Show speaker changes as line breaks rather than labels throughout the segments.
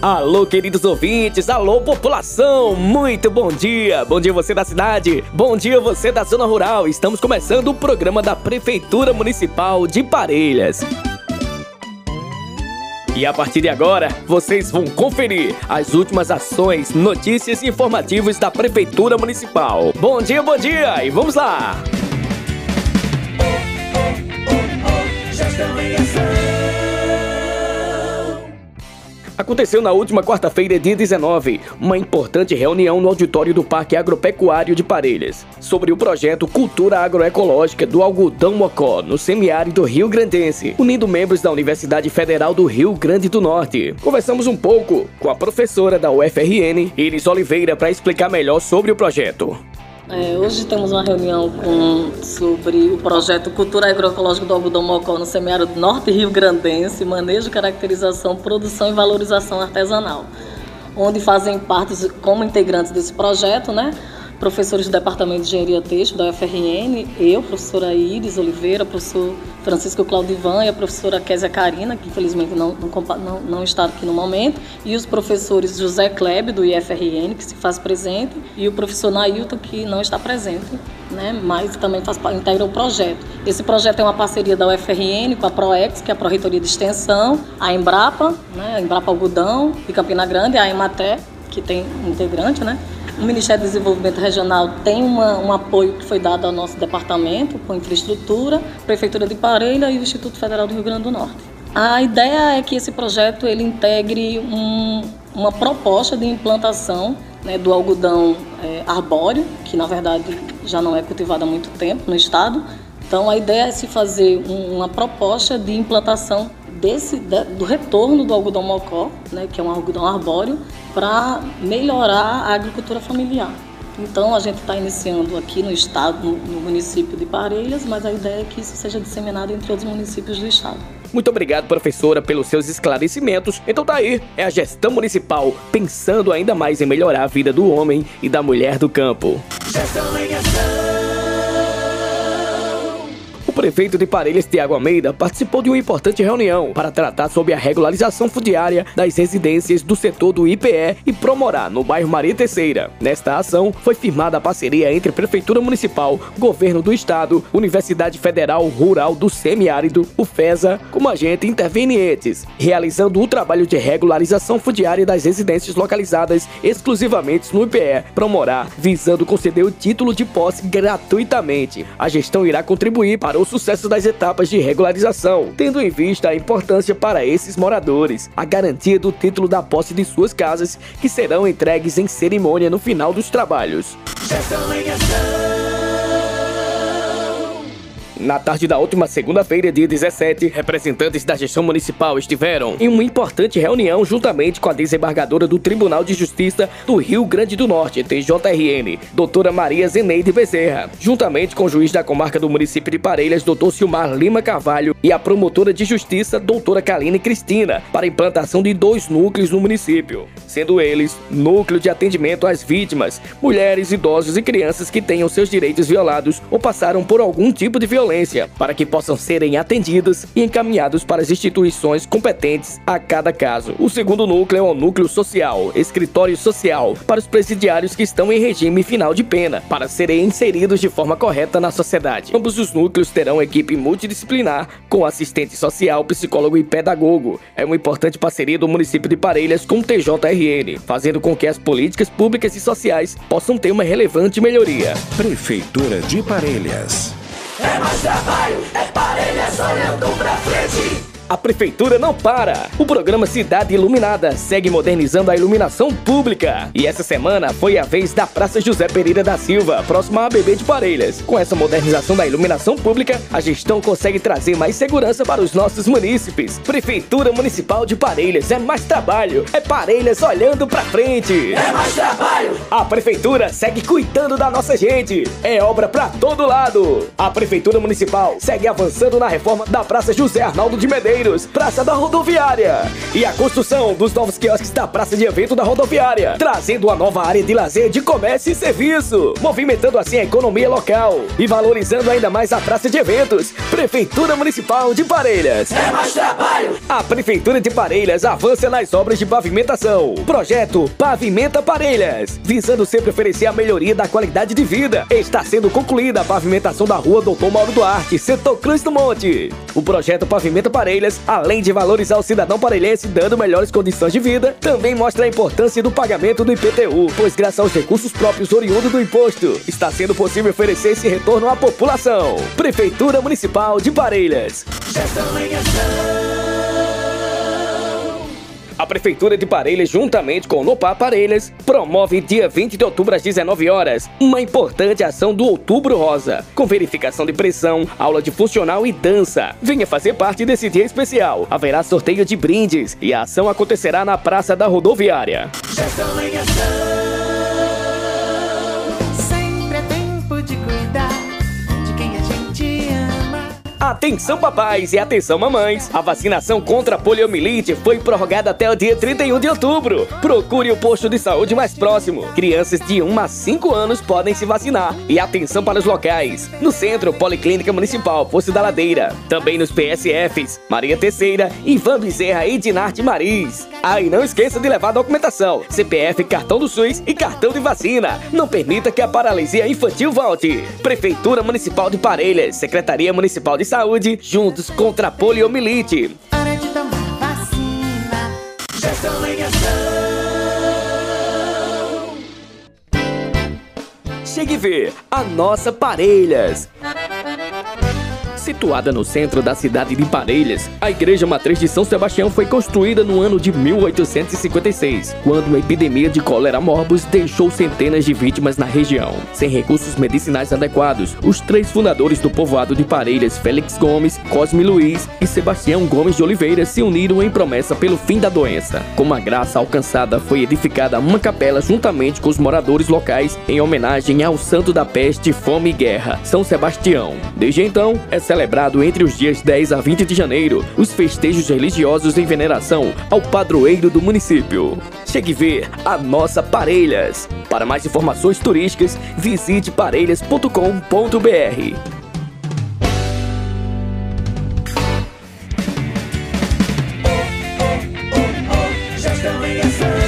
Alô, queridos ouvintes, alô, população, muito bom dia! Bom dia você da cidade, bom dia você da zona rural. Estamos começando o programa da Prefeitura Municipal de Parelhas. E a partir de agora, vocês vão conferir as últimas ações, notícias e informativos da Prefeitura Municipal. Bom dia, bom dia e vamos lá!
Gestão em ação.
Aconteceu na última quarta-feira, dia 19, uma importante reunião no auditório do Parque Agropecuário de Parelhas, sobre o projeto Cultura Agroecológica do Algodão Mocó, no semiárido Rio Grandense, unindo membros da Universidade Federal do Rio Grande do Norte. Conversamos um pouco com a professora da UFRN, Iris Oliveira, para explicar melhor sobre o projeto.
É, hoje temos uma reunião com, sobre o projeto Cultura Agroecológica do Algodão Mocó no semiárido Norte Rio Grandense, manejo, caracterização, produção e valorização artesanal, onde fazem parte como integrantes desse projeto, né? Professores do Departamento de Engenharia Texto da UFRN, eu, professora Iris Oliveira, professor Francisco Claudivan e a professora Késia Karina, que infelizmente não, não, não, está aqui no momento, e os professores José Kleb, do IFRN, que se faz presente, e o professor Nailton, que não está presente, né, mas também faz, integra o projeto. Esse projeto é uma parceria da UFRN com a ProEx, que é a Pró-Reitoria de Extensão, a Embrapa, né, a Embrapa Algodão de Campina Grande, a Ematé, que tem integrante, né? O Ministério do Desenvolvimento Regional tem uma, um apoio que foi dado ao nosso departamento com infraestrutura, Prefeitura de Parelha e o Instituto Federal do Rio Grande do Norte. A ideia é que esse projeto ele integre um, uma proposta de implantação né, do algodão é, arbóreo, que na verdade já não é cultivado há muito tempo no estado. Então a ideia é se fazer um, uma proposta de implantação desse, do retorno do algodão mocó, né, que é um algodão arbóreo, para melhorar a agricultura familiar. Então a gente está iniciando aqui no estado, no, no, município de Parelhas, mas a ideia é que isso seja disseminado entre outros municípios do estado.
Muito obrigado, professora, pelos seus esclarecimentos. Então tá aí, é a gestão municipal pensando ainda mais em melhorar a vida do homem e da mulher do campo.
Gestão em ação.
Prefeito de Parelhas, Tiago Almeida, participou de uma importante reunião para tratar sobre a regularização fundiária das residências do setor do IPE e Promorá, no bairro Maria Terceira. Nesta ação, foi firmada a parceria entre Prefeitura Municipal, Governo do Estado, Universidade Federal Rural do Semiárido, o FESA, como agente intervenientes, realizando o trabalho de regularização fundiária das residências localizadas exclusivamente no IPE Promorá, visando conceder o título de posse gratuitamente. A gestão irá contribuir para o sucesso das etapas de regularização, tendo em vista a importância para esses moradores, a garantia do título da posse de suas casas, que serão entregues em cerimônia no final dos trabalhos. Na tarde da última segunda-feira, dia 17, representantes da gestão municipal estiveram em uma importante reunião juntamente com a desembargadora do Tribunal de Justiça do Rio Grande do Norte, TJRN, doutora Maria Zeneide Bezerra, juntamente com o juiz da comarca do município de Parelhas, doutor Silmar Lima Carvalho, e a promotora de justiça, doutora Kaline Cristina, para a implantação de dois núcleos no município, sendo eles núcleo de atendimento às vítimas, mulheres, idosos e crianças que tenham seus direitos violados ou passaram por algum tipo de violência violência, para que possam serem atendidos e encaminhados para as instituições competentes a cada caso. O segundo núcleo é o núcleo social, escritório social, para os presidiários que estão em regime final de pena, para serem inseridos de forma correta na sociedade. Ambos os núcleos terão equipe multidisciplinar, com assistente social, psicólogo e pedagogo. É uma importante parceria do município de Parelhas com o TJRN, fazendo com que as políticas públicas e sociais possam ter uma relevante melhoria.
Prefeitura de Parelhas.
É mais trabalho, é parelha sonhando pra frente.
A prefeitura não para. O programa Cidade Iluminada segue modernizando a iluminação pública. E essa semana foi a vez da Praça José Pereira da Silva, próxima à ABB de Parelhas. Com essa modernização da iluminação pública, a gestão consegue trazer mais segurança para os nossos munícipes. Prefeitura Municipal de Parelhas é mais trabalho. É Parelhas olhando pra frente.
É mais trabalho.
A prefeitura segue cuidando da nossa gente. É obra pra todo lado. A prefeitura municipal segue avançando na reforma da Praça José Arnaldo de Medeiros, Praça da Rodoviária. E a construção dos novos quiosques da Praça de Evento da Rodoviária, trazendo uma nova área de lazer, de comércio e serviço, movimentando assim a economia local e valorizando ainda mais a Praça de Eventos. Prefeitura Municipal de Parelhas.
É mais trabalho.
A Prefeitura de Parelhas avança nas obras de pavimentação. Projeto Pavimenta Parelhas, visando sempre oferecer a melhoria da qualidade de vida. Está sendo concluída a pavimentação da rua Doutor Mauro Duarte, setor Cruz do Monte. O projeto Pavimenta Parelhas, além de valorizar o cidadão parelhense dando melhores condições de vida, também mostra a importância do pagamento do IPTU, pois graças aos recursos próprios oriundos do imposto, está sendo possível oferecer esse retorno à população. Prefeitura Municipal de Parelhas.
Gestão em ação.
Prefeitura de Parelhas, juntamente com o Nopar Parelhas, promove dia 20 de outubro às 19 horas uma importante ação do Outubro Rosa, com verificação de pressão, aula de funcional e dança. Venha fazer parte desse dia especial. Haverá sorteio de brindes e a ação acontecerá na Praça da Rodoviária.
Gestão em ação.
Atenção papais e atenção mamães! A vacinação contra a poliomielite foi prorrogada até o dia 31 de outubro. Procure o posto de saúde mais próximo. Crianças de 1 a 5 anos podem se vacinar. E atenção para os locais. No Centro Policlínica Municipal, Poço da Ladeira. Também nos PSFs, Maria Terceira, Ivan Bezerra e Dinarte Maris. Ah, e não esqueça de levar documentação, CPF, cartão do SUS e cartão de vacina. Não permita que a paralisia infantil volte. Prefeitura Municipal de Parelhas, Secretaria Municipal de Saúde, juntos contra a poliomielite.
Hora de tomar vacina.
Gestão em ação.
Chegue ver a nossa Parelhas. Situada no centro da cidade de Parelhas, a Igreja Matriz de São Sebastião foi construída no ano de 1856, quando uma epidemia de cólera morbus deixou centenas de vítimas na região. Sem recursos medicinais adequados, os três fundadores do povoado de Parelhas, Félix Gomes, Cosme Luiz e Sebastião Gomes de Oliveira, se uniram em promessa pelo fim da doença. Com a graça alcançada, foi edificada uma capela juntamente com os moradores locais em homenagem ao santo da peste, fome e guerra, São Sebastião. Desde então, é entre os dias 10 a 20 de janeiro os festejos religiosos em veneração ao padroeiro do município. Chegue ver a nossa Parelhas. Para mais informações turísticas, visite parelhas.com.br.
Gestão em ação.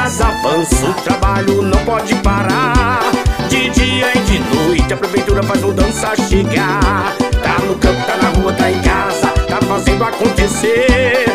Minas avança, o trabalho não pode parar. De dia e de noite a prefeitura faz mudança chegar. Tá no campo, tá na rua, tá em casa, tá fazendo acontecer.